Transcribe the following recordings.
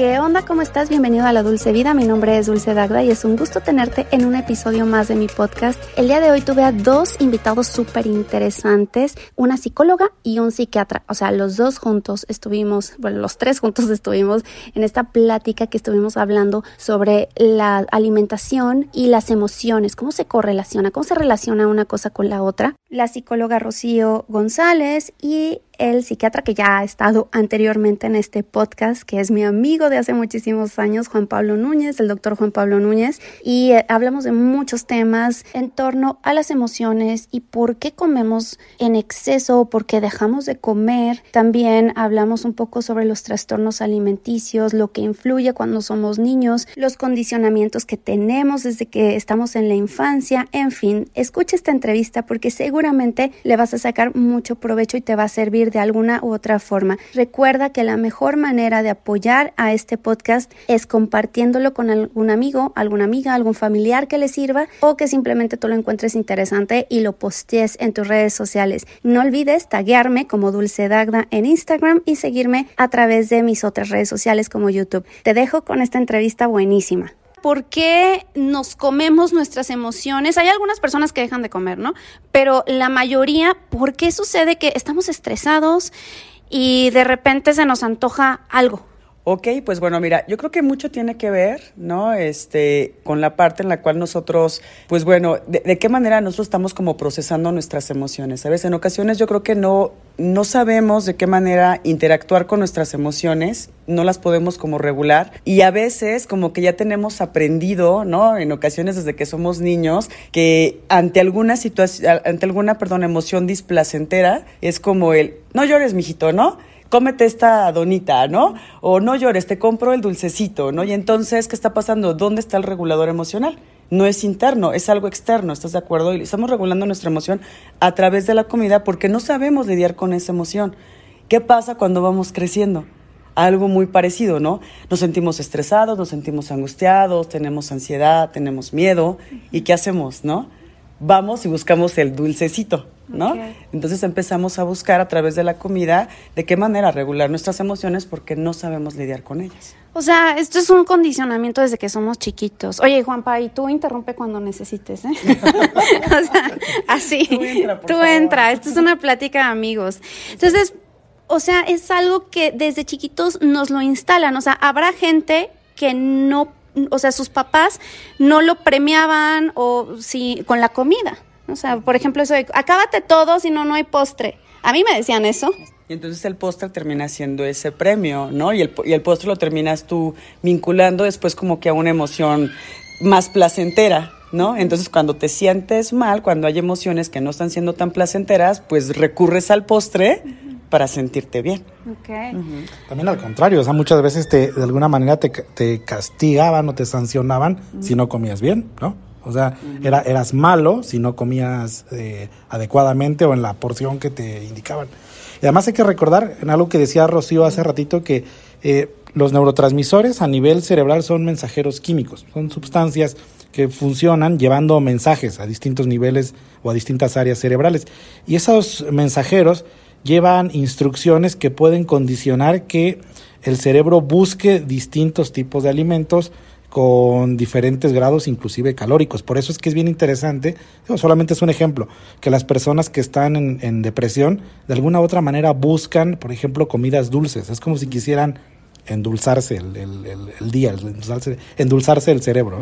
¿Qué onda? ¿Cómo estás? Bienvenido a La Dulce Vida. Mi nombre es Dulce Dagda y es un gusto tenerte en un episodio más de mi podcast. El día de hoy tuve a dos invitados súper interesantes, una psicóloga y un psiquiatra. O sea, los dos juntos estuvimos, bueno, los tres juntos estuvimos en esta plática que estuvimos hablando sobre la alimentación y las emociones, cómo se correlaciona, cómo se relaciona una cosa con la otra. La psicóloga Rocío González y el psiquiatra que ya ha estado anteriormente en este podcast, que es mi amigo de hace muchísimos años, Juan Pablo Núñez, el doctor Juan Pablo Núñez, y eh, hablamos de muchos temas en torno a las emociones y por qué comemos en exceso, por qué dejamos de comer. También hablamos un poco sobre los trastornos alimenticios, lo que influye cuando somos niños, los condicionamientos que tenemos desde que estamos en la infancia, en fin, escucha esta entrevista porque seguramente le vas a sacar mucho provecho y te va a servir de alguna u otra forma. Recuerda que la mejor manera de apoyar a este podcast es compartiéndolo con algún amigo, alguna amiga, algún familiar que le sirva o que simplemente tú lo encuentres interesante y lo postees en tus redes sociales. No olvides taguearme como Dulce Dagda en Instagram y seguirme a través de mis otras redes sociales como YouTube. Te dejo con esta entrevista buenísima por qué nos comemos nuestras emociones. Hay algunas personas que dejan de comer, ¿no? Pero la mayoría, ¿por qué sucede que estamos estresados y de repente se nos antoja algo? Ok, pues bueno, mira, yo creo que mucho tiene que ver, ¿no? Este, con la parte en la cual nosotros, pues bueno, de, qué manera nosotros estamos como procesando nuestras emociones. ¿Sabes? En ocasiones yo creo que no, no sabemos de qué manera interactuar con nuestras emociones, no las podemos como regular y a veces como que ya tenemos aprendido, ¿no? En ocasiones desde que somos niños, que ante alguna situación, ante alguna, perdón, emoción displacentera, es como el, no llores, mijito, ¿no? Cómete esta donita, ¿no? O no llores, te compro el dulcecito, ¿no? Y entonces, ¿qué está pasando? ¿Dónde está el regulador emocional? No es interno, es algo externo, ¿estás de acuerdo? Y estamos regulando nuestra emoción a través de la comida porque no sabemos lidiar con esa emoción. ¿Qué pasa cuando vamos creciendo? Algo muy parecido, ¿no? Nos sentimos estresados, nos sentimos angustiados, tenemos ansiedad, tenemos miedo. ¿Y qué hacemos, no? Vamos y buscamos el dulcecito. ¿No? Entonces empezamos a buscar a través de la comida de qué manera regular nuestras emociones porque no sabemos lidiar con ellas. O sea, esto es un condicionamiento desde que somos chiquitos. Oye, Juanpa, y tú interrumpe cuando necesites, ¿eh? o sea, así. Tú entra, tú entra. Esto es una plática de amigos. Entonces, o sea, es algo que desde chiquitos nos lo instalan. O sea, habrá gente que no, o sea, sus papás no lo premiaban o si con la comida. O sea, por ejemplo, eso de, acábate todo, si no, no hay postre. A mí me decían eso. Y entonces el postre termina siendo ese premio, ¿no? Y el, y el postre lo terminas tú vinculando después como que a una emoción más placentera, ¿no? Entonces cuando te sientes mal, cuando hay emociones que no están siendo tan placenteras, pues recurres al postre para sentirte bien. Okay. También al contrario, o sea, muchas veces te, de alguna manera te, te castigaban o te sancionaban si no comías bien, ¿no? O sea, era, eras malo si no comías eh, adecuadamente o en la porción que te indicaban. Y además hay que recordar, en algo que decía Rocío hace ratito, que eh, los neurotransmisores a nivel cerebral son mensajeros químicos, son sustancias que funcionan llevando mensajes a distintos niveles o a distintas áreas cerebrales. Y esos mensajeros llevan instrucciones que pueden condicionar que el cerebro busque distintos tipos de alimentos con diferentes grados, inclusive calóricos. Por eso es que es bien interesante, solamente es un ejemplo, que las personas que están en, depresión, de alguna u otra manera buscan, por ejemplo, comidas dulces. Es como si quisieran endulzarse el, el, día, endulzarse, endulzarse el cerebro.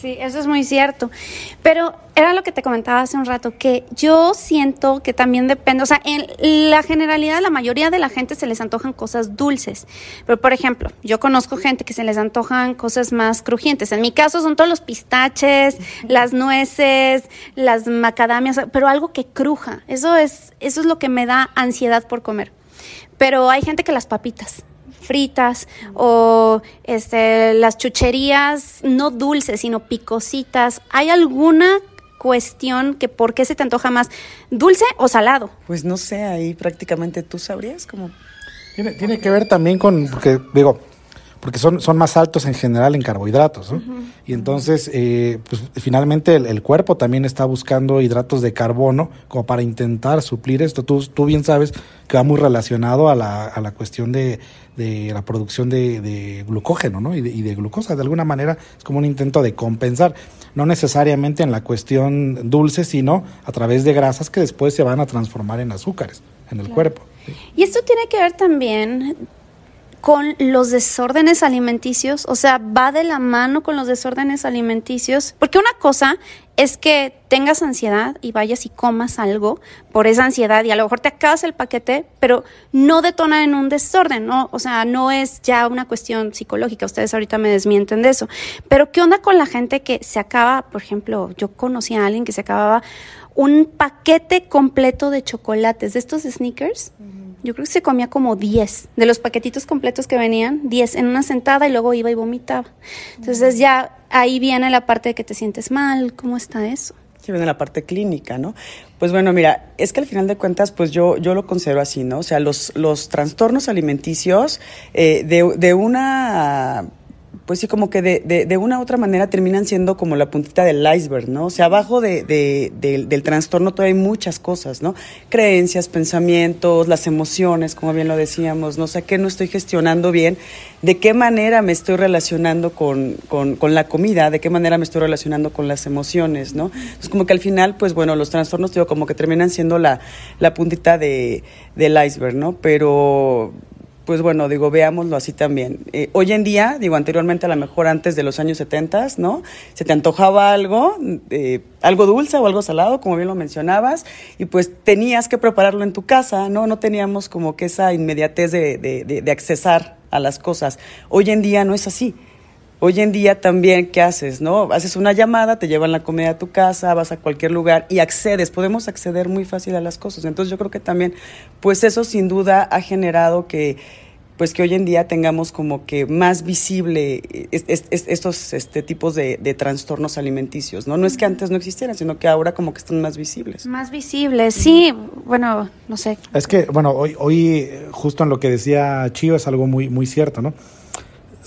Sí, eso es muy cierto. Pero era lo que te comentaba hace un rato, que yo siento que también depende, o sea, en la generalidad, la mayoría de la gente se les antojan cosas dulces. Pero, por ejemplo, yo conozco gente que se les antojan cosas más crujientes. En mi caso son todos los pistaches, las nueces, las macadamias, pero algo que cruja. Eso es, eso es lo que me da ansiedad por comer. Pero hay gente que las papitas fritas o este, las chucherías no dulces, sino picositas. ¿Hay alguna cuestión que por qué se te antoja más, dulce o salado? Pues no sé, ahí prácticamente tú sabrías como... Tiene, tiene que ver también con, porque digo, porque son, son más altos en general en carbohidratos. ¿no? Y entonces, eh, pues finalmente el, el, cuerpo también está buscando hidratos de carbono como para intentar suplir esto. Tú, tú bien sabes que va muy relacionado a la, a la cuestión de, de la producción de, de glucógeno ¿no? y, de, y de glucosa. De alguna manera es como un intento de compensar, no necesariamente en la cuestión dulce, sino a través de grasas que después se van a transformar en azúcares en el claro. cuerpo. Y esto tiene que ver también con los desórdenes alimenticios, o sea, va de la mano con los desórdenes alimenticios, porque una cosa es que tengas ansiedad y vayas y comas algo por esa ansiedad y a lo mejor te acabas el paquete, pero no detona en un desorden, ¿no? O sea, no es ya una cuestión psicológica, ustedes ahorita me desmienten de eso. Pero ¿qué onda con la gente que se acaba, por ejemplo, yo conocí a alguien que se acababa un paquete completo de chocolates, de estos sneakers? Yo creo que se comía como 10 de los paquetitos completos que venían, 10 en una sentada y luego iba y vomitaba. Entonces ya ahí viene la parte de que te sientes mal, ¿cómo está eso? Sí, viene la parte clínica, ¿no? Pues bueno, mira, es que al final de cuentas, pues yo, yo lo considero así, ¿no? O sea, los, los trastornos alimenticios eh, de, de una pues sí, como que de, de, una u otra manera terminan siendo como la puntita del iceberg, ¿no? O sea, abajo de, de, del trastorno todavía hay muchas cosas, ¿no? Creencias, pensamientos, las emociones, como bien lo decíamos, no sé qué no estoy gestionando bien, de qué manera me estoy relacionando con, con, con, la comida, de qué manera me estoy relacionando con las emociones, ¿no? Es como que al final, pues bueno, los trastornos, digo, como que terminan siendo la, la puntita de, del iceberg, ¿no? Pero pues bueno, digo, veámoslo así también. Eh, hoy en día, digo, anteriormente a lo mejor antes de los años 70, ¿no? Se te antojaba algo, eh, algo dulce o algo salado, como bien lo mencionabas, y pues tenías que prepararlo en tu casa, ¿no? No teníamos como que esa inmediatez de, de, de, de accesar a las cosas. Hoy en día no es así. Hoy en día también, ¿qué haces? ¿No? Haces una llamada, te llevan la comida a tu casa, vas a cualquier lugar y accedes. Podemos acceder muy fácil a las cosas. Entonces yo creo que también, pues eso sin duda ha generado que, pues que hoy en día tengamos como que más visible es, es, es, estos este, tipos de, de, trastornos alimenticios, ¿no? No es que antes no existieran, sino que ahora como que están más visibles. Más visibles, sí, bueno, no sé. Es que, bueno, hoy, hoy justo en lo que decía Chío es algo muy, muy cierto, ¿no?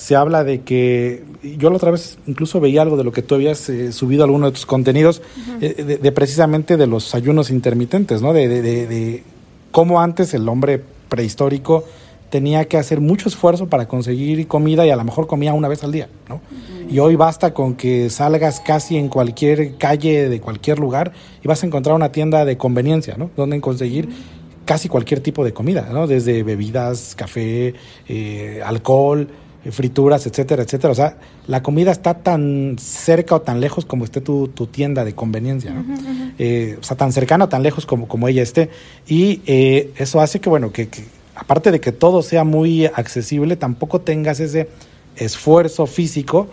Se habla de que yo la otra vez incluso veía algo de lo que tú habías eh, subido alguno de tus contenidos uh -huh. eh, de, de, precisamente de los ayunos intermitentes, ¿no? De, de, de, cómo antes el hombre prehistórico tenía que hacer mucho esfuerzo para conseguir comida y a lo mejor comía una vez al día, ¿no? Uh -huh. Y hoy basta con que salgas casi en cualquier calle de cualquier lugar y vas a encontrar una tienda de conveniencia, ¿no? Donde conseguir uh -huh. casi cualquier tipo de comida, ¿no? Desde bebidas, café, eh, alcohol, frituras, etcétera, etcétera. O sea, la comida está tan cerca o tan lejos como esté tu, tu tienda de conveniencia, ¿no? Uh -huh. eh, o sea, tan cercana o tan lejos como, como ella esté. Y eh, eso hace que, bueno, que, que, aparte de que todo sea muy accesible, tampoco tengas ese esfuerzo físico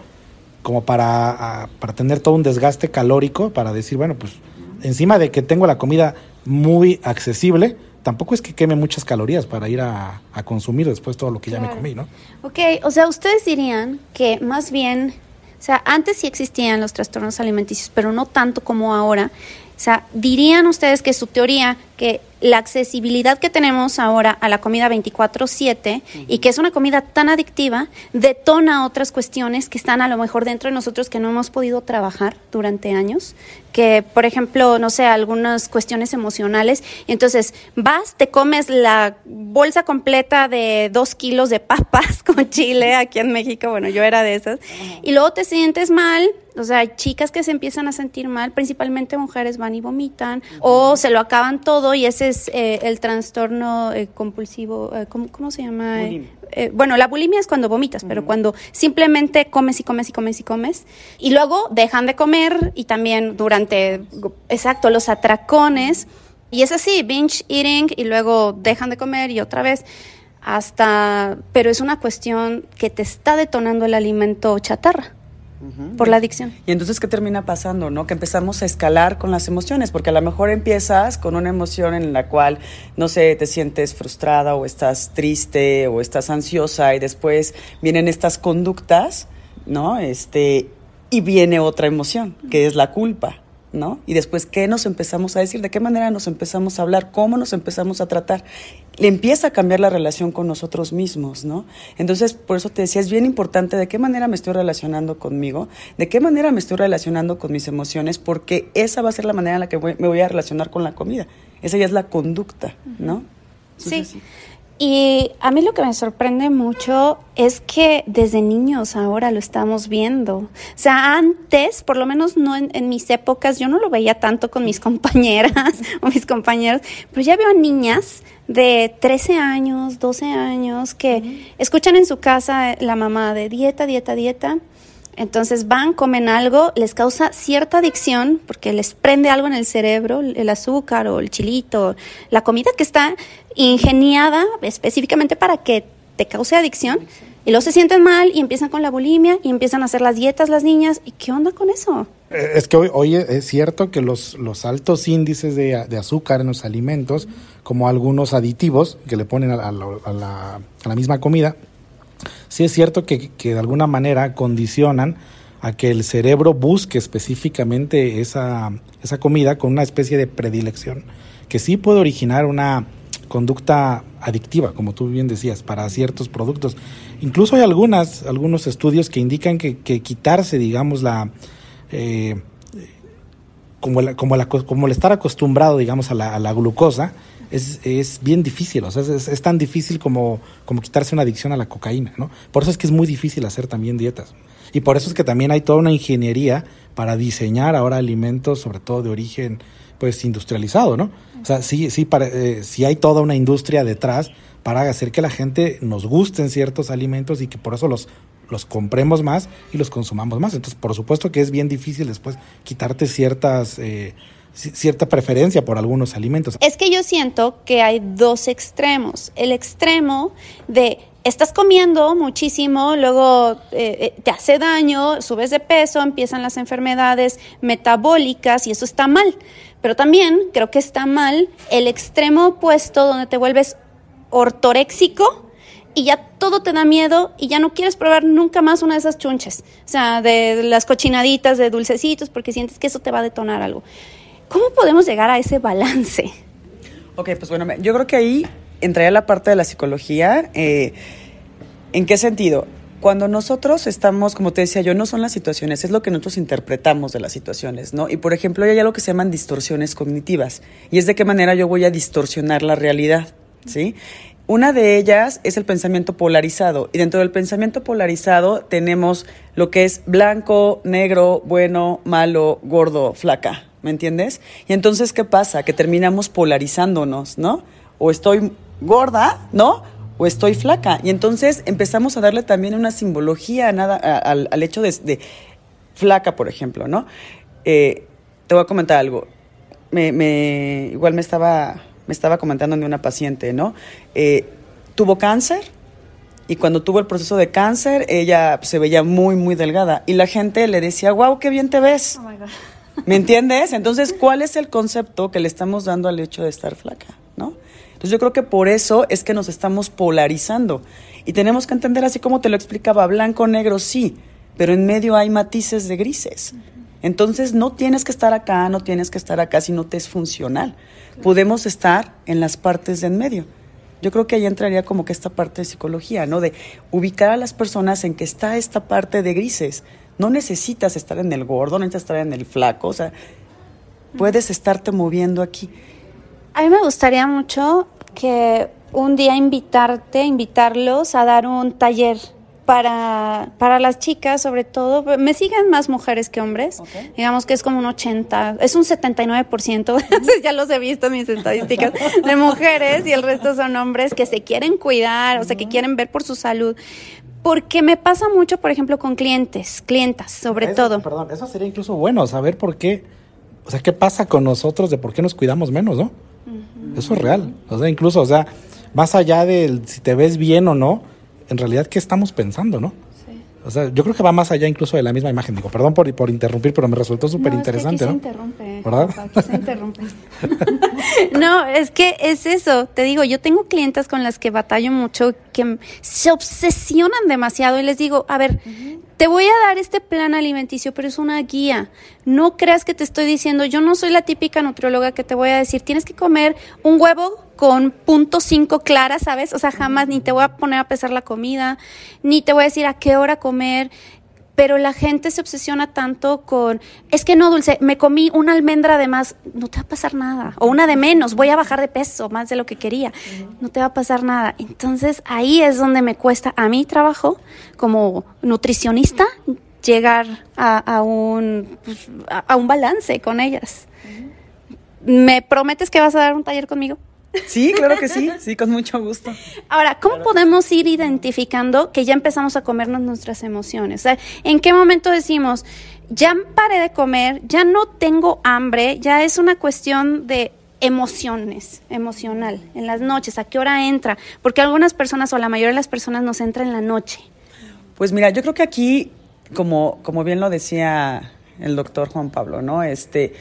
como para, a, para tener todo un desgaste calórico, para decir, bueno, pues encima de que tengo la comida muy accesible, tampoco es que queme muchas calorías para ir a, a consumir después todo lo que claro. ya me comí, ¿no? Ok, o sea, ustedes dirían que más bien, o sea, antes sí existían los trastornos alimenticios, pero no tanto como ahora. O sea, dirían ustedes que su teoría, que la accesibilidad que tenemos ahora a la comida 24/7 uh -huh. y que es una comida tan adictiva, detona otras cuestiones que están a lo mejor dentro de nosotros que no hemos podido trabajar durante años, que por ejemplo, no sé, algunas cuestiones emocionales, entonces vas, te comes la bolsa completa de dos kilos de papas con chile aquí en México, bueno, yo era de esas, uh -huh. y luego te sientes mal, o sea, hay chicas que se empiezan a sentir mal, principalmente mujeres van y vomitan, uh -huh. o se lo acaban todo y ese es eh, el trastorno eh, compulsivo, eh, ¿cómo, ¿cómo, se llama? Eh, bueno, la bulimia es cuando vomitas, uh -huh. pero cuando simplemente comes y comes y comes y comes, y luego dejan de comer y también durante, exacto, los atracones, y es así, binge eating, y luego dejan de comer y otra vez hasta, pero es una cuestión que te está detonando el alimento chatarra. Uh -huh. por la adicción. Y entonces, ¿qué termina pasando? no? Que empezamos a escalar con las emociones, porque a lo mejor empiezas con una emoción en la cual, no sé, te sientes frustrada o estás triste o estás ansiosa y después vienen estas conductas, ¿no? Este, y viene otra emoción, que es la culpa. ¿No? Y después, ¿qué nos empezamos a decir? ¿De qué manera nos empezamos a hablar? ¿Cómo nos empezamos a tratar? Le empieza a cambiar la relación con nosotros mismos, ¿no? Entonces, por eso te decía, es bien importante de qué manera me estoy relacionando conmigo, de qué manera me estoy relacionando con mis emociones, porque esa va a ser la manera en la que me voy a relacionar con la comida. Esa ya es la conducta, ¿no? sí. Y a mí lo que me sorprende mucho es que desde niños ahora lo estamos viendo. O sea, antes, por lo menos no en, mis épocas, yo no lo veía tanto con mis compañeras o mis compañeros, pero ya veo niñas de 13 años, 12 años que escuchan en su casa la mamá de dieta, dieta, dieta entonces van, comen algo, les causa cierta adicción porque les prende algo en el cerebro, el azúcar o el chilito, la comida que está ingeniada específicamente para que te cause adicción. Y luego se sienten mal y empiezan con la bulimia y empiezan a hacer las dietas las niñas. ¿Y qué onda con eso? Eh, es que hoy, es cierto que los, los altos índices de, azúcar en los alimentos, como algunos aditivos que le ponen a la misma comida, sí es cierto que, de alguna manera condicionan a que el cerebro busque específicamente esa, esa comida con una especie de predilección, que sí puede originar una conducta adictiva, como tú bien decías, para ciertos productos. Incluso hay algunas, algunos estudios que indican que, quitarse, digamos, la... Eh, como, como, como el estar acostumbrado, digamos, la, a la glucosa, es, es bien difícil, o sea, es, tan difícil como, como quitarse una adicción a la cocaína, ¿no? Por eso es que es muy difícil hacer también dietas. Y por eso es que también hay toda una ingeniería para diseñar ahora alimentos, sobre todo de origen pues industrializado, ¿no? O sea, sí, sí, para, eh, hay toda una industria detrás para hacer que la gente nos gusten ciertos alimentos y que por eso los, los compremos más y los consumamos más. Entonces, por supuesto que es bien difícil después quitarte ciertas... Eh, cierta preferencia por algunos alimentos. Es que yo siento que hay dos extremos. El extremo de estás comiendo muchísimo, luego eh, eh, te hace daño, subes de peso, empiezan las enfermedades metabólicas y eso está mal. Pero también creo que está mal el extremo opuesto donde te vuelves ortoréxico y ya todo te da miedo y ya no quieres probar nunca más una de esas chunches, o sea, de las cochinaditas, de dulcecitos, porque sientes que eso te va a detonar algo. ¿Cómo podemos llegar a ese balance? Ok, pues bueno, yo creo que ahí entraría la parte de la psicología. Eh, ¿En qué sentido? Cuando nosotros estamos, como te decía yo, no son las situaciones, es lo que nosotros interpretamos de las situaciones, ¿no? Y por ejemplo, hay algo que se llaman distorsiones cognitivas, y es de qué manera yo voy a distorsionar la realidad, ¿sí? Una de ellas es el pensamiento polarizado, y dentro del pensamiento polarizado tenemos lo que es blanco, negro, bueno, malo, gordo, flaca, ¿me entiendes? Y entonces, ¿qué pasa? Que terminamos polarizándonos, ¿no? O estoy gorda, ¿no? O estoy flaca. Y entonces empezamos a darle también una simbología nada, al, hecho de, flaca, por ejemplo, ¿no? Eh, te voy a comentar algo. Me, igual me estaba, me estaba comentando de una paciente, ¿no? Eh, tuvo cáncer y cuando tuvo el proceso de cáncer, ella se veía muy, muy delgada. Y la gente le decía, wow, qué bien te ves. Oh my God. ¿Me entiendes? Entonces, ¿cuál es el concepto que le estamos dando al hecho de estar flaca? ¿No? Entonces yo creo que por eso es que nos estamos polarizando. Y tenemos que entender, así como te lo explicaba, blanco, negro, sí, pero en medio hay matices de grises. Entonces no tienes que estar acá, no tienes que estar acá si no te es funcional. Podemos estar en las partes de en medio. Yo creo que ahí entraría como que esta parte de psicología, ¿no? De ubicar a las personas en que está esta parte de grises. No necesitas estar en el gordo, no necesitas estar en el flaco, o sea, puedes estarte moviendo aquí. A mí me gustaría mucho que un día invitarte, invitarlos a dar un taller para, para las chicas, sobre todo. Me siguen más mujeres que hombres. Digamos que es como un 80, es un 79%, ya los he visto en mis estadísticas, de mujeres y el resto son hombres que se quieren cuidar, o sea, que quieren ver por su salud. Porque me pasa mucho, por ejemplo, con clientes, clientas, sobre todo. Perdón, eso sería incluso bueno, saber por qué, o sea, qué pasa con nosotros de por qué nos cuidamos menos, ¿no? Eso es real. O sea, incluso, o sea, más allá de si te ves bien o no, en realidad, ¿qué estamos pensando, no? O sea, yo creo que va más allá incluso de la misma imagen. Digo, perdón por, por interrumpir, pero me resultó súper interesante, ¿no? Se interrumpe, ¿verdad? se interrumpe. no, es que es eso. Te digo, yo tengo clientas con las que batallo mucho que se obsesionan demasiado y les digo, a ver, te voy a dar este plan alimenticio, pero es una guía. No creas que te estoy diciendo, yo no soy la típica nutrióloga que te voy a decir, tienes que comer un huevo con punto cinco claras, ¿sabes? O sea, jamás ni te voy a poner a pesar la comida, ni te voy a decir a qué hora comer, pero la gente se obsesiona tanto con, es que no, Dulce, me comí una almendra de más, no te va a pasar nada, o una de menos, voy a bajar de peso más de lo que quería, no te va a pasar nada. Entonces ahí es donde me cuesta a mi trabajo como nutricionista llegar a, un, pues, a un balance con ellas. ¿Me prometes que vas a dar un taller conmigo? Sí, claro que sí, sí, con mucho gusto. Ahora, ¿cómo podemos ir identificando que ya empezamos a comernos nuestras emociones? O sea, ¿en qué momento decimos, ya paré de comer, ya no tengo hambre, ya es una cuestión de emociones, emocional, en las noches, a qué hora entra? Porque algunas personas o la mayoría de las personas nos entra en la noche. Pues mira, yo creo que aquí, como, como bien lo decía el doctor Juan Pablo, ¿no? Este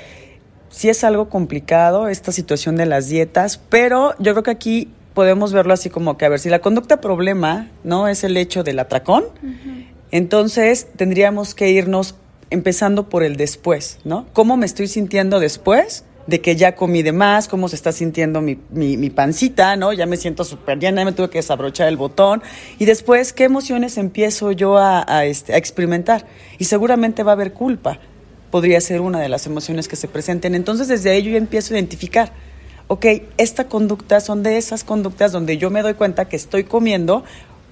sí es algo complicado esta situación de las dietas, pero yo creo que aquí podemos verlo así como que, a ver, si la conducta problema no es el hecho del atracón, entonces tendríamos que irnos empezando por el después, ¿no? ¿Cómo me estoy sintiendo después? de que ya comí de más, cómo se está sintiendo mi, mi, pancita, ¿no? Ya me siento súper llena, ya me tuve que desabrochar el botón. Y después, ¿qué emociones empiezo yo a, a, este, a experimentar? Y seguramente va a haber culpa podría ser una de las emociones que se presenten. Entonces desde ahí yo empiezo a identificar, ok, esta conducta son de esas conductas donde yo me doy cuenta que estoy comiendo,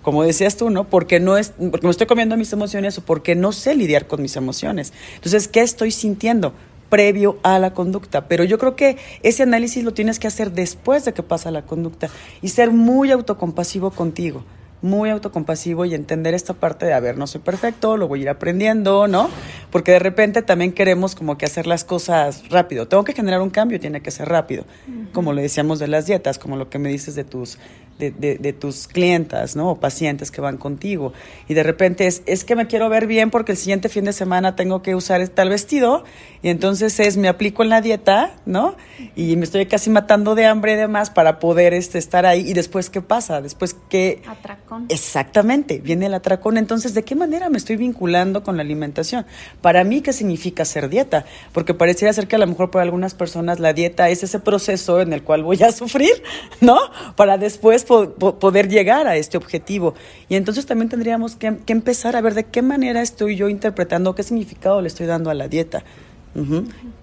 como decías tú, ¿no? Porque, no es, porque me estoy comiendo mis emociones o porque no sé lidiar con mis emociones. Entonces, ¿qué estoy sintiendo? previo a la conducta. Pero yo creo que ese análisis lo tienes que hacer después de que pasa la conducta y ser muy autocompasivo contigo muy autocompasivo y entender esta parte de, a ver, no soy perfecto, lo voy a ir aprendiendo, ¿no? Porque de repente también queremos como que hacer las cosas rápido. Tengo que generar un cambio, tiene que ser rápido. Como le decíamos de las dietas, como lo que me dices de tus, de, de, tus clientas, ¿no? O pacientes que van contigo. Y de repente es, es que me quiero ver bien porque el siguiente fin de semana tengo que usar tal vestido y entonces es, me aplico en la dieta, ¿no? Y me estoy casi matando de hambre y demás para poder este, estar ahí. Y después, ¿qué pasa? Después, ¿qué? Atracón. Exactamente, viene el atracón. Entonces, ¿de qué manera me estoy vinculando con la alimentación? Para mí, ¿qué significa hacer dieta? Porque pareciera ser que a lo mejor para algunas personas la dieta es ese proceso en el cual voy a sufrir, ¿no? Para después poder llegar a este objetivo. Y entonces también tendríamos que, que empezar a ver de qué manera estoy yo interpretando, qué significado le estoy dando a la dieta.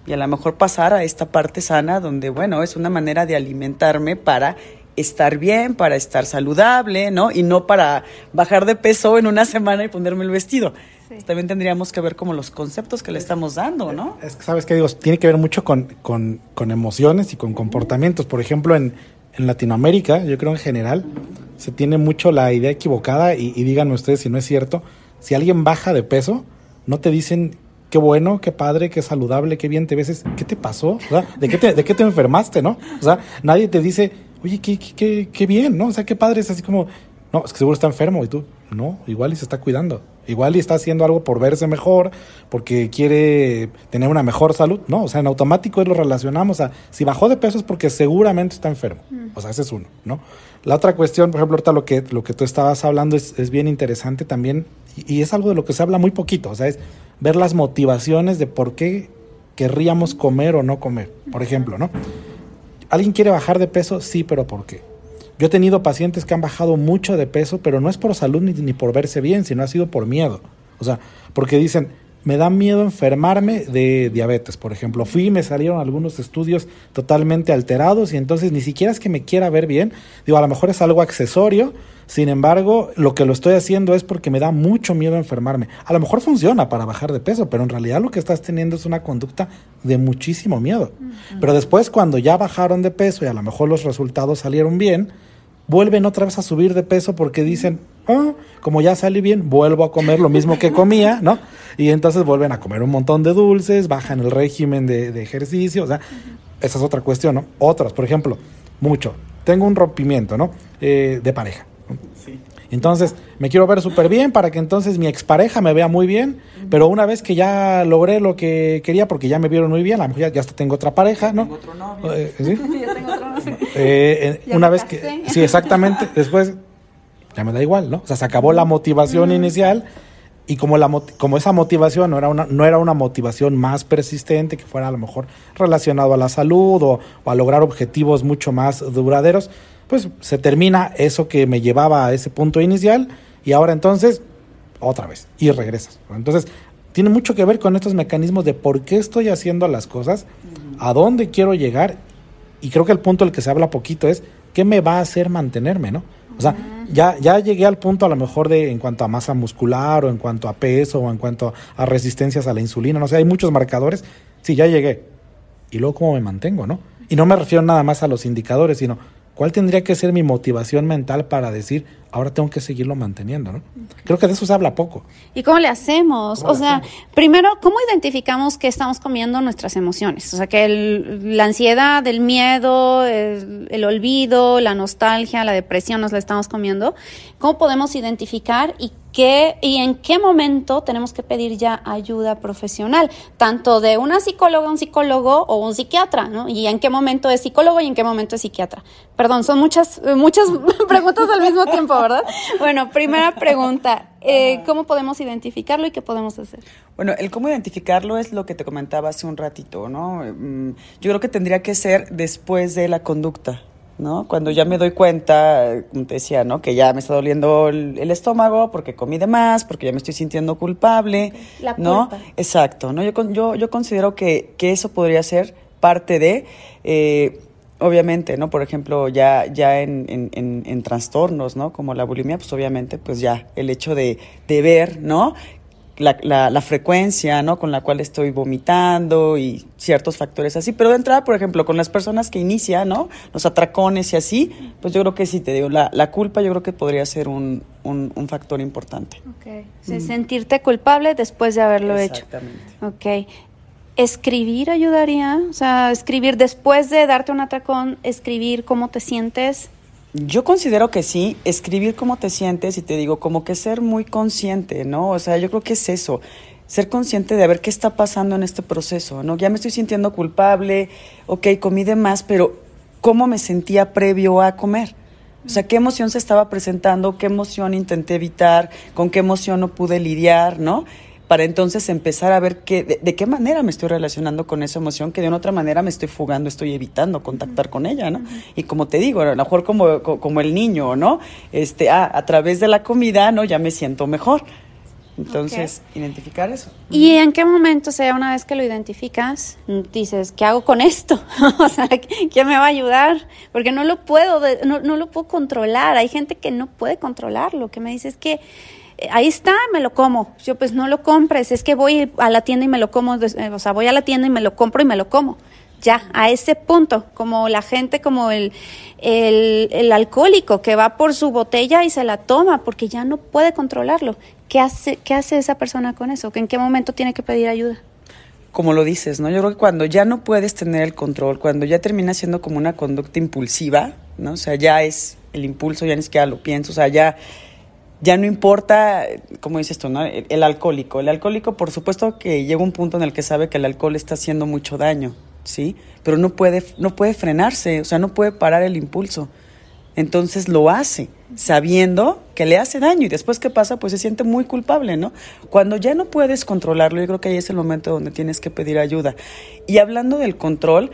Y a lo mejor pasar a esta parte sana donde, bueno, es una manera de alimentarme para estar bien, para estar saludable, ¿no? Y no para bajar de peso en una semana y ponerme el vestido. También tendríamos que ver como los conceptos que le estamos dando, ¿no? Es que, ¿sabes qué digo? Tiene que ver mucho con, con, con emociones y con comportamientos. Por ejemplo, en, en, Latinoamérica, yo creo en general, se tiene mucho la idea equivocada y, y díganme ustedes si no es cierto, si alguien baja de peso, no te dicen qué bueno, qué padre, qué saludable, qué bien te ves. ¿Qué te pasó? ¿De, qué te, ¿De qué te enfermaste, no? O sea, nadie te dice, oye, qué, qué, qué bien, ¿no? O sea, qué padre es así como, no, es que seguro está enfermo y tú, no, igual y se está cuidando. Igual y está haciendo algo por verse mejor, porque quiere tener una mejor salud. No, o sea, en automático lo relacionamos a si bajó de peso es porque seguramente está enfermo. O sea, ese es uno, ¿no? La otra cuestión, por ejemplo, ahorita lo que, lo que tú estabas hablando es, es bien interesante también, y, y, es algo de lo que se habla muy poquito, o sea, es ver las motivaciones de por qué querríamos comer o no comer. Por ejemplo, ¿no? ¿Alguien quiere bajar de peso? Sí, pero ¿por qué? Yo he tenido pacientes que han bajado mucho de peso, pero no es por salud ni, ni por verse bien, sino ha sido por miedo. O sea, porque dicen, me da miedo enfermarme de diabetes, por ejemplo. Fui y me salieron algunos estudios totalmente alterados y entonces ni siquiera es que me quiera ver bien. Digo, a lo mejor es algo accesorio, sin embargo, lo que lo estoy haciendo es porque me da mucho miedo enfermarme. A lo mejor funciona para bajar de peso, pero en realidad lo que estás teniendo es una conducta de muchísimo miedo. Pero después, cuando ya bajaron de peso y a lo mejor los resultados salieron bien, vuelven otra vez a subir de peso porque dicen, ah, como ya salí bien, vuelvo a comer lo mismo que comía, ¿no? Y entonces vuelven a comer un montón de dulces, bajan el régimen de, ejercicio, o sea, esa es otra cuestión, ¿no? Otras, por ejemplo, mucho. Tengo un rompimiento, ¿no? Eh, de pareja. Entonces, me quiero ver súper bien para que entonces mi expareja me vea muy bien, pero una vez que ya logré lo que quería, porque ya me vieron muy bien, a lo mejor ya, hasta tengo otra pareja, ¿no? Tengo otro novio. Eh, ¿sí? ya tengo otro novio. Eh, una vez que... Sí, exactamente. Después ya me da igual, ¿no? O sea, se acabó la motivación inicial y como, la, como esa motivación no era, una, no era una motivación más persistente, que fuera a lo mejor relacionado a la salud o, a lograr objetivos mucho más duraderos, pues se termina eso que me llevaba a ese punto inicial y ahora entonces otra vez y regresas. Entonces, tiene mucho que ver con estos mecanismos de por qué estoy haciendo las cosas, a dónde quiero llegar y creo que el punto del que se habla poquito es qué me va a hacer mantenerme, ¿no? O sea, ya, ya llegué al punto a lo mejor de en cuanto a masa muscular o en cuanto a peso o en cuanto a resistencias a la insulina, no sé, hay muchos marcadores. Sí, ya llegué. Y luego cómo me mantengo, ¿no? Y no me refiero nada más a los indicadores, sino cuál tendría que ser mi motivación mental para decir, ahora tengo que seguirlo manteniendo, ¿no? Creo que de eso se habla poco. ¿Y cómo le hacemos? o sea, primero, ¿cómo identificamos que estamos comiendo nuestras emociones? O sea, que la ansiedad, el miedo, el, olvido, la nostalgia, la depresión nos la estamos comiendo. ¿Cómo podemos identificar y qué y en qué momento tenemos que pedir ya ayuda profesional, tanto de una psicóloga, un psicólogo o un psiquiatra, ¿no? Y en qué momento es psicólogo y en qué momento es psiquiatra. Perdón, son muchas muchas preguntas al mismo tiempo. ¿Verdad? Bueno, primera pregunta, eh, ¿cómo podemos identificarlo y qué podemos hacer? Bueno, el cómo identificarlo es lo que te comentaba hace un ratito, ¿no? Mm, yo creo que tendría que ser después de la conducta, ¿no? Cuando ya me doy cuenta, como te decía, ¿no? Que ya me está doliendo el, estómago porque comí de más, porque ya me estoy sintiendo culpable, la ¿no? Exacto, ¿no? Yo, yo, yo considero que, que eso podría ser parte de... Eh, obviamente, ¿no? Por ejemplo, ya, ya en, en, en, trastornos, ¿no? Como la bulimia, pues obviamente, pues ya el hecho de, de ver, ¿no? La, la, frecuencia, ¿no? Con la cual estoy vomitando y ciertos factores así. Pero de entrada, por ejemplo, con las personas que inician, ¿no? Los atracones y así, pues yo creo que sí, te digo, la, la culpa yo creo que podría ser un, un, un factor importante. Ok. Sentirte culpable después de haberlo hecho. Exactamente. Ok escribir ayudaría, o sea, escribir después de darte un atracón, escribir cómo te sientes. Yo considero que sí, escribir cómo te sientes y te digo, como que ser muy consciente, ¿no? O sea, yo creo que es eso, ser consciente de ver qué está pasando en este proceso, ¿no? Ya me estoy sintiendo culpable, ok, comí de más, pero ¿cómo me sentía previo a comer? O sea, qué emoción se estaba presentando, qué emoción intenté evitar, con qué emoción no pude lidiar, ¿no? Para entonces empezar a ver qué, de, qué manera me estoy relacionando con esa emoción, que de una otra manera me estoy fugando, estoy evitando contactar con ella, ¿no? Y como te digo, a lo mejor como, como el niño, ¿no? Este, ah, a través de la comida, ¿no? Ya me siento mejor. Entonces, identificar eso. ¿Y en qué momento, o sea, una vez que lo identificas, dices, ¿qué hago con esto? o sea, ¿quién me va a ayudar? Porque no lo puedo, no, no lo puedo controlar. Hay gente que no puede controlarlo, que me dice, es que ahí está, me lo como. Yo pues no lo compres, es que voy a la tienda y me lo como, eh, o sea, voy a la tienda y me lo compro y me lo como. Ya, a ese punto, como la gente, como el, el, alcohólico que va por su botella y se la toma porque ya no puede controlarlo. ¿Qué hace, ¿Qué hace esa persona con eso? ¿En qué momento tiene que pedir ayuda? Como lo dices, ¿no? Yo creo que cuando ya no puedes tener el control, cuando ya termina siendo como una conducta impulsiva, ¿no? O sea, ya es el impulso, ya ni siquiera lo pienso, o sea, ya ya no importa, como dices tú, ¿no? el, alcohólico. El alcohólico, por supuesto que llega un punto en el que sabe que el alcohol está haciendo mucho daño, ¿sí? Pero no puede, no puede frenarse, o sea, no puede parar el impulso. Entonces lo hace, sabiendo que le hace daño y después qué pasa, pues se siente muy culpable, ¿no? Cuando ya no puedes controlarlo, yo creo que ahí es el momento donde tienes que pedir ayuda. Y hablando del control,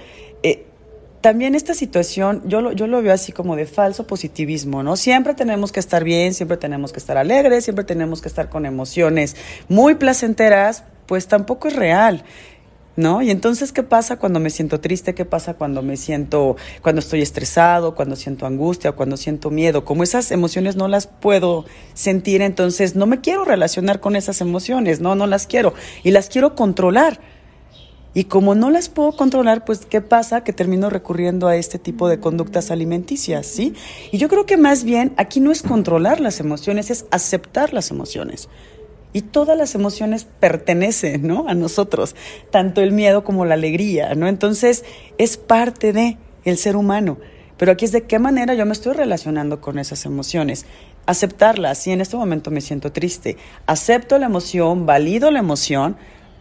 también esta situación, yo lo, yo lo veo así como de falso positivismo, ¿no? Siempre tenemos que estar bien, siempre tenemos que estar alegres, siempre tenemos que estar con emociones muy placenteras, pues tampoco es real. ¿No? Y entonces, ¿qué pasa cuando me siento triste? ¿Qué pasa cuando me siento, cuando estoy estresado, cuando siento angustia, cuando siento miedo? Como esas emociones no las puedo sentir, entonces no me quiero relacionar con esas emociones, no, no las quiero. Y las quiero controlar. Y como no las puedo controlar, pues ¿qué pasa? Que termino recurriendo a este tipo de conductas alimenticias, ¿sí? Y yo creo que más bien aquí no es controlar las emociones, es aceptar las emociones. Y todas las emociones pertenecen, ¿no? A nosotros, tanto el miedo como la alegría, ¿no? Entonces, es parte de el ser humano. Pero aquí es de qué manera yo me estoy relacionando con esas emociones. Aceptarlas, si en este momento me siento triste, acepto la emoción, valido la emoción,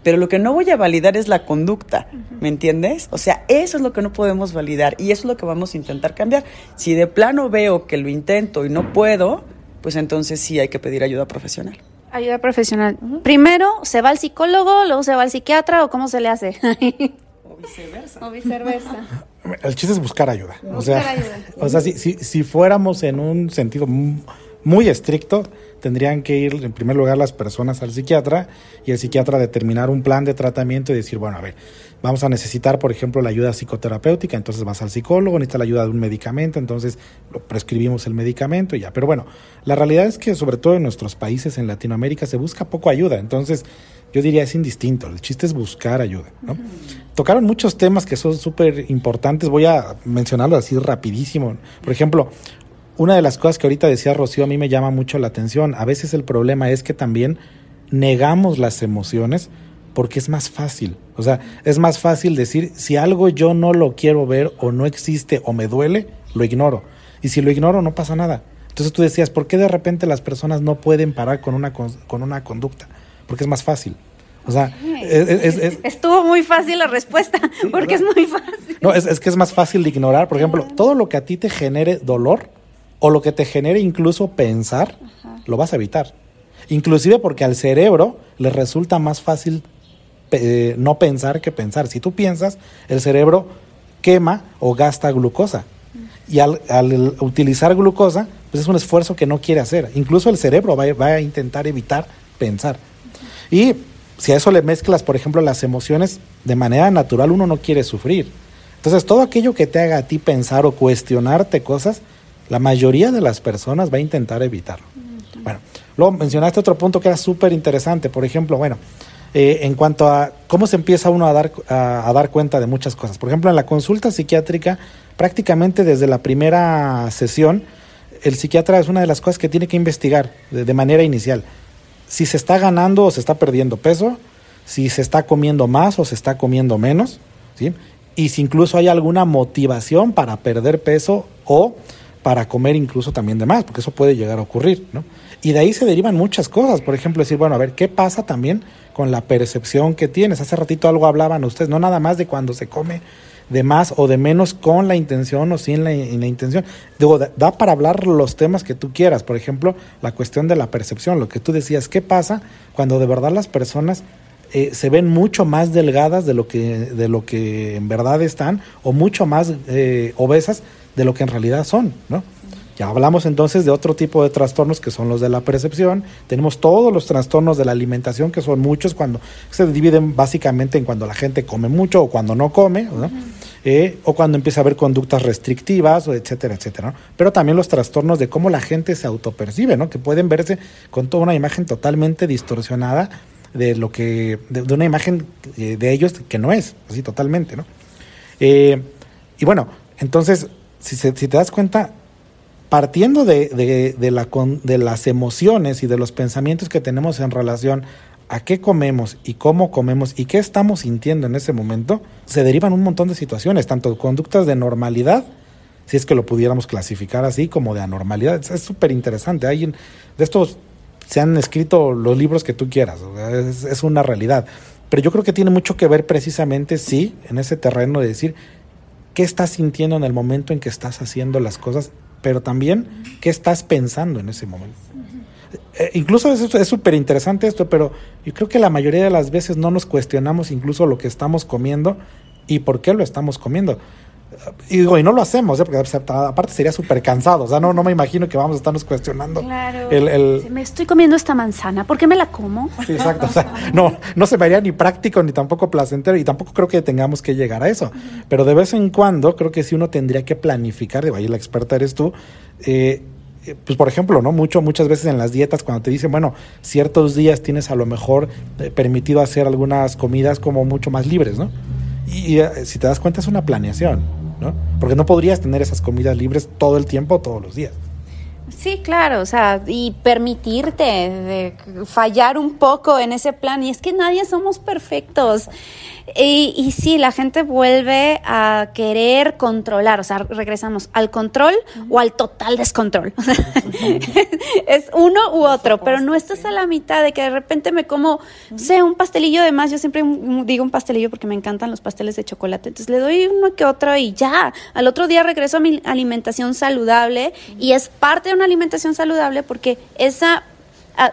pero lo que no voy a validar es la conducta, ¿me entiendes? O sea, eso es lo que no podemos validar y eso es lo que vamos a intentar cambiar. Si de plano veo que lo intento y no puedo, pues entonces sí hay que pedir ayuda profesional. Ayuda profesional. Primero se va al psicólogo, luego se va al psiquiatra o cómo se le hace. O viceversa. o viceversa. El chiste es buscar ayuda. o sea, Buscar ayuda. o sea si, si, si fuéramos en un sentido mu- muy estricto, tendrían que ir en primer lugar las personas al psiquiatra y el psiquiatra determinar un plan de tratamiento y decir, bueno, a ver, vamos a necesitar, por ejemplo, la ayuda psicoterapéutica, entonces vas al psicólogo, necesitas la ayuda de un medicamento, entonces lo prescribimos el medicamento y ya. Pero bueno, la realidad es que sobre todo en nuestros países en Latinoamérica se busca poco ayuda, entonces yo diría es indistinto, el chiste es buscar ayuda, ¿no? Tocaron muchos temas que son súper importantes, voy a mencionarlos así rapidísimo. Por ejemplo, una de las cosas que ahorita decía Rocío a mí me llama mucho la atención. A veces el problema es que también negamos las emociones porque es más fácil. O sea, es más fácil decir, si algo yo no lo quiero ver o no existe o me duele, lo ignoro. Y si lo ignoro, no pasa nada. Entonces tú decías, ¿por qué de repente las personas no pueden parar con una, con, una conducta? Porque es más fácil. O sea, es- es- es- Estuvo muy fácil la respuesta, porque es muy fácil. no, es, es que es más fácil de ignorar. Por ejemplo, todo lo que a ti te genere dolor o lo que te genere incluso pensar, lo vas a evitar. Inclusive porque al cerebro le resulta más fácil eh, no pensar que pensar. Si tú piensas, el cerebro quema o gasta glucosa. Y al, al utilizar glucosa, pues es un esfuerzo que no quiere hacer. Incluso el cerebro va, va a intentar evitar pensar. Y si a eso le mezclas, por ejemplo, las emociones, de manera natural uno no quiere sufrir. Entonces, todo aquello que te haga a ti pensar o cuestionarte cosas, la mayoría de las personas va a intentar evitarlo. Bueno, luego mencionaste otro punto que era súper interesante. Por ejemplo, bueno, eh, en cuanto a cómo se empieza uno a dar, a, a dar cuenta de muchas cosas. Por ejemplo, en la consulta psiquiátrica, prácticamente desde la primera sesión, el psiquiatra es una de las cosas que tiene que investigar de, de manera inicial. Si se está ganando o se está perdiendo peso, si se está comiendo más o se está comiendo menos, ¿sí? y si incluso hay alguna motivación para perder peso o para comer incluso también de más, porque eso puede llegar a ocurrir, ¿no? Y de ahí se derivan muchas cosas, por ejemplo, decir, bueno, a ver, ¿qué pasa también con la percepción que tienes? Hace ratito algo hablaban ustedes, no nada más de cuando se come de más o de menos con la intención o sin la, intención. Digo, da, da, para hablar los temas que tú quieras, por ejemplo, la cuestión de la percepción, lo que tú decías, ¿qué pasa cuando de verdad las personas eh, se ven mucho más delgadas de lo que, de lo que en verdad están o mucho más eh, obesas de lo que en realidad son, ¿no? Ya hablamos entonces de otro tipo de trastornos que son los de la percepción. Tenemos todos los trastornos de la alimentación, que son muchos, cuando se dividen básicamente en cuando la gente come mucho o cuando no come, eh, o cuando empieza a haber conductas restrictivas, etcétera, etcétera. ¿no? Pero también los trastornos de cómo la gente se autopercibe, ¿no? que pueden verse con toda una imagen totalmente distorsionada de lo que de, de una imagen eh, de ellos que no es, así totalmente, ¿no? Eh, y bueno, entonces, si, se, si te das cuenta, partiendo de, de, de, la, de las emociones y de los pensamientos que tenemos en relación a qué comemos y cómo comemos y qué estamos sintiendo en ese momento, se derivan un montón de situaciones, tanto conductas de normalidad, si es que lo pudiéramos clasificar así, como de anormalidad. Es súper interesante. De estos se han escrito los libros que tú quieras, es, es una realidad. Pero yo creo que tiene mucho que ver precisamente, sí, en ese terreno de decir qué estás sintiendo en el momento en que estás haciendo las cosas pero también qué estás pensando en ese momento. Eh, incluso es súper interesante esto, pero yo creo que la mayoría de las veces no nos cuestionamos incluso lo que estamos comiendo y por qué lo estamos comiendo. Y digo, y no lo hacemos, ¿eh? porque aparte sería súper cansado. O sea, no, no me imagino que vamos a estarnos cuestionando. Claro. El, el... Me estoy comiendo esta manzana, ¿por qué me la como? Sí, exacto. O sea, no, no se me haría ni práctico ni tampoco placentero y tampoco creo que tengamos que llegar a eso. Uh -huh. Pero de vez en cuando creo que sí uno tendría que planificar, digo, ahí la experta eres tú. Eh, pues por ejemplo, ¿no? Mucho, muchas veces en las dietas cuando te dicen, bueno, ciertos días tienes a lo mejor eh, permitido hacer algunas comidas como mucho más libres, ¿no? Y, eh, si te das cuenta es una planeación, ¿no? Porque no podrías tener esas comidas libres todo el tiempo, todos los días. Sí, claro, o sea, y permitirte de fallar un poco en ese plan. Y es que nadie somos perfectos. Y, y sí, la gente vuelve a querer controlar, o sea, regresamos al control uh -huh. o al total descontrol. Uh -huh. es uno u otro, pero no estás a la mitad de que de repente me como, uh -huh. sé, un pastelillo de más. Yo siempre digo un pastelillo porque me encantan los pasteles de chocolate. Entonces le doy uno que otro y ya. Al otro día regreso a mi alimentación saludable y es parte de una alimentación saludable porque esa,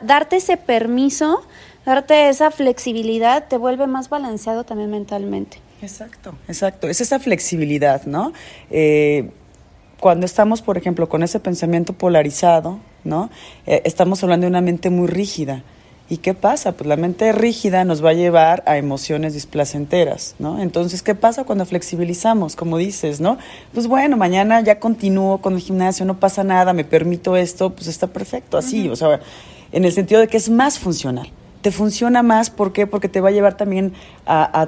darte ese permiso, darte esa flexibilidad te vuelve más balanceado también mentalmente. Exacto, exacto. Es esa flexibilidad, ¿no? Eh, cuando estamos, por ejemplo, con ese pensamiento polarizado, ¿no? Eh, estamos hablando de una mente muy rígida. ¿Y qué pasa? Pues la mente rígida nos va a llevar a emociones displacenteras, ¿no? Entonces, ¿qué pasa cuando flexibilizamos? Como dices, ¿no? Pues bueno, mañana ya continúo con el gimnasio, no pasa nada, me permito esto, pues está perfecto, así, o sea, en el sentido de que es más funcional te funciona más, ¿por qué? Porque te va a llevar también a,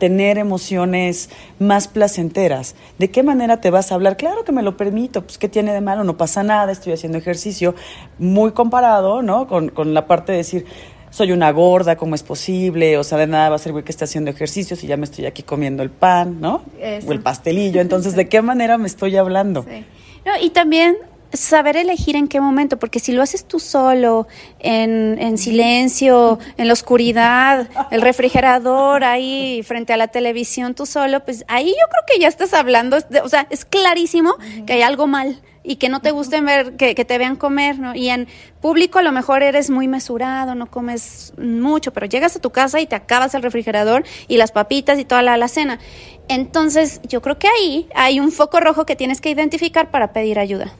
tener emociones más placenteras. ¿De qué manera te vas a hablar? Claro que me lo permito, pues ¿qué tiene de malo? No pasa nada, estoy haciendo ejercicio, muy comparado, ¿no? Con, la parte de decir, soy una gorda, ¿cómo es posible? O sea, de nada va a servir que esté haciendo ejercicio si ya me estoy aquí comiendo el pan, ¿no? O el pastelillo. Entonces, ¿de qué manera me estoy hablando? Sí. No, y también saber elegir en qué momento, porque si lo haces tú solo, en, en silencio, en la oscuridad, el refrigerador ahí frente a la televisión tú solo, pues ahí yo creo que ya estás hablando, o sea, es clarísimo que hay algo mal y que no te gusten ver, que, que, te vean comer, ¿no? Y en público a lo mejor eres muy mesurado, no comes mucho, pero llegas a tu casa y te acabas el refrigerador y las papitas y toda la alacena. Entonces, yo creo que ahí hay un foco rojo que tienes que identificar para pedir ayuda.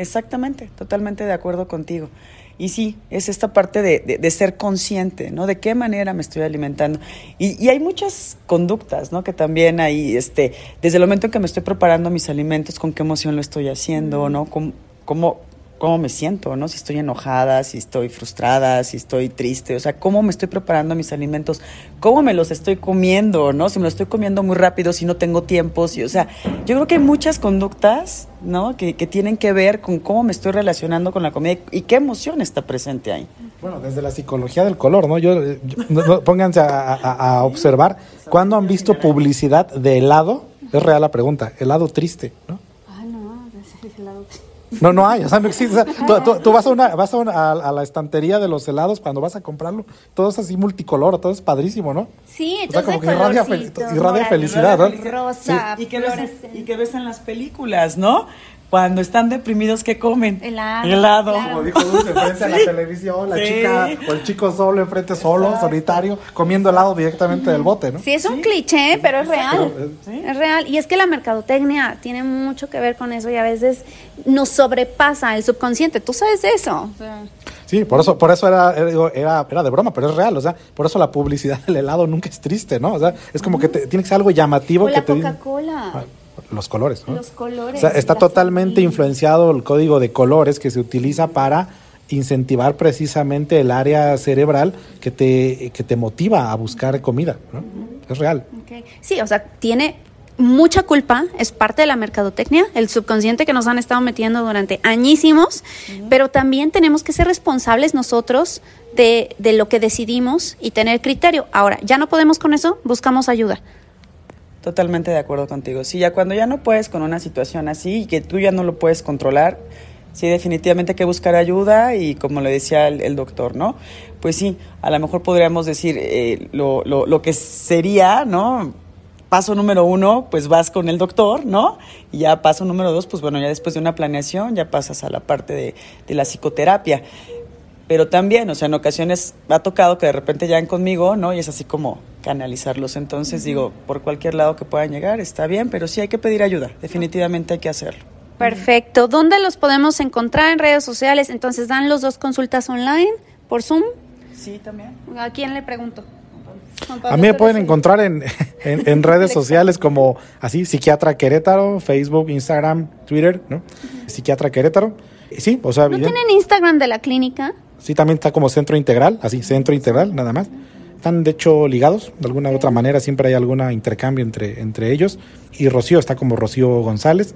Exactamente, totalmente de acuerdo contigo. Y sí, es esta parte de, de, ser consciente, ¿no? De qué manera me estoy alimentando. Y, y, hay muchas conductas, ¿no? Que también hay, este, desde el momento en que me estoy preparando mis alimentos, con qué emoción lo estoy haciendo, ¿no? ¿Cómo, cómo, cómo me siento, ¿no? Si estoy enojada, si estoy frustrada, si estoy triste, o sea, cómo me estoy preparando mis alimentos, cómo me los estoy comiendo, ¿no? Si me los estoy comiendo muy rápido, si no tengo tiempo, si, o sea, yo creo que hay muchas conductas, ¿no? Que, tienen que ver con cómo me estoy relacionando con la comida y, qué emoción está presente ahí. Bueno, desde la psicología del color, ¿no? Yo, pónganse a, a observar, ¿cuándo han visto publicidad de helado? Es real la pregunta, helado triste, ¿no? No, no hay, o sea, no existe. tú, vas, a, una, vas a, a, la estantería de los helados cuando vas a comprarlo, todo es así multicolor, todo es padrísimo, ¿no? Sí, o sea, como que irradia, felicidad, ¿no? Rosa, y, que ves, y que ves en las películas, ¿no? Cuando están deprimidos, ¿qué comen? Helado. Helado. Como dijo Dulce, frente a la televisión, la chica o el chico solo enfrente solo, solitario, comiendo helado directamente del bote, ¿no? Sí, es un cliché, pero es real. Es real. Y es que la mercadotecnia tiene mucho que ver con eso y a veces nos sobrepasa el subconsciente. Tú sabes eso. Sí, por eso, por eso era, era, era, de broma, pero es real, o sea, por eso la publicidad del helado nunca es triste, ¿no? O sea, es como que tiene que ser algo llamativo. O que la Coca-Cola. Los colores. ¿no? Los colores. O sea, está totalmente influenciado el código de colores que se utiliza para incentivar precisamente el área cerebral que te, que te motiva a buscar comida. ¿no? Es real. Sí, o sea, tiene mucha culpa, es parte de la mercadotecnia, el subconsciente que nos han estado metiendo durante añísimos, pero también tenemos que ser responsables nosotros de, de lo que decidimos y tener criterio. Ahora, ya no podemos con eso, buscamos ayuda. Totalmente de acuerdo contigo. Sí, ya cuando ya no puedes con una situación así y que tú ya no lo puedes controlar, sí, definitivamente hay que buscar ayuda y como le decía el, doctor, ¿no? Pues sí, a lo mejor podríamos decir eh, lo, lo, lo, que sería, ¿no? Paso número uno, pues vas con el doctor, ¿no? Y ya paso número dos, pues bueno, ya después de una planeación ya pasas a la parte de, de la psicoterapia pero también, o sea, en ocasiones ha tocado que de repente llegan conmigo, ¿no? Y es así como canalizarlos. Entonces digo, por cualquier lado que puedan llegar, está bien, pero sí hay que pedir ayuda, definitivamente hay que hacerlo. Perfecto. ¿Dónde los podemos encontrar en redes sociales? Entonces, ¿dan los dos consultas online por Zoom? Sí, también. ¿A quién le pregunto? A mí me pueden encontrar en, en, redes sociales como así, Psiquiatra Querétaro, Facebook, Instagram, Twitter, ¿no? Psiquiatra Querétaro. Sí, o sea, ¿No tienen Instagram de la clínica? Sí, también está como centro integral, así, centro integral, nada más. Están de hecho ligados, de alguna u otra manera, siempre hay algún intercambio entre, entre ellos. Y Rocío está como Rocío González.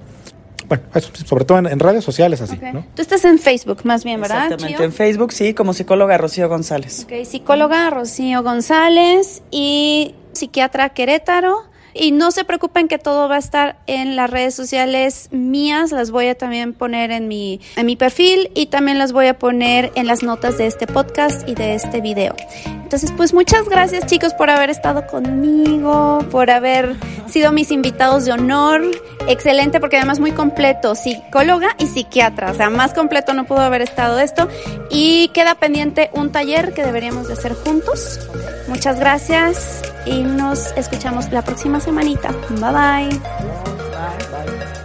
Bueno, eso, sobre todo en, redes sociales así, ¿no? Tú estás en Facebook más bien, ¿verdad? Exactamente, en Facebook sí, como psicóloga Rocío González. Ok, psicóloga Rocío González y psiquiatra Querétaro. Y no se preocupen que todo va a estar en las redes sociales mías, las voy a también poner en mi, en mi perfil y también las voy a poner en las notas de este podcast y de este video. Entonces, pues muchas gracias chicos por haber estado conmigo, por haber sido mis invitados de honor. Excelente porque además muy completo, psicóloga y psiquiatra. O sea, más completo no pudo haber estado esto. Y queda pendiente un taller que deberíamos de hacer juntos. Muchas gracias y nos escuchamos la próxima semanita. Bye, bye.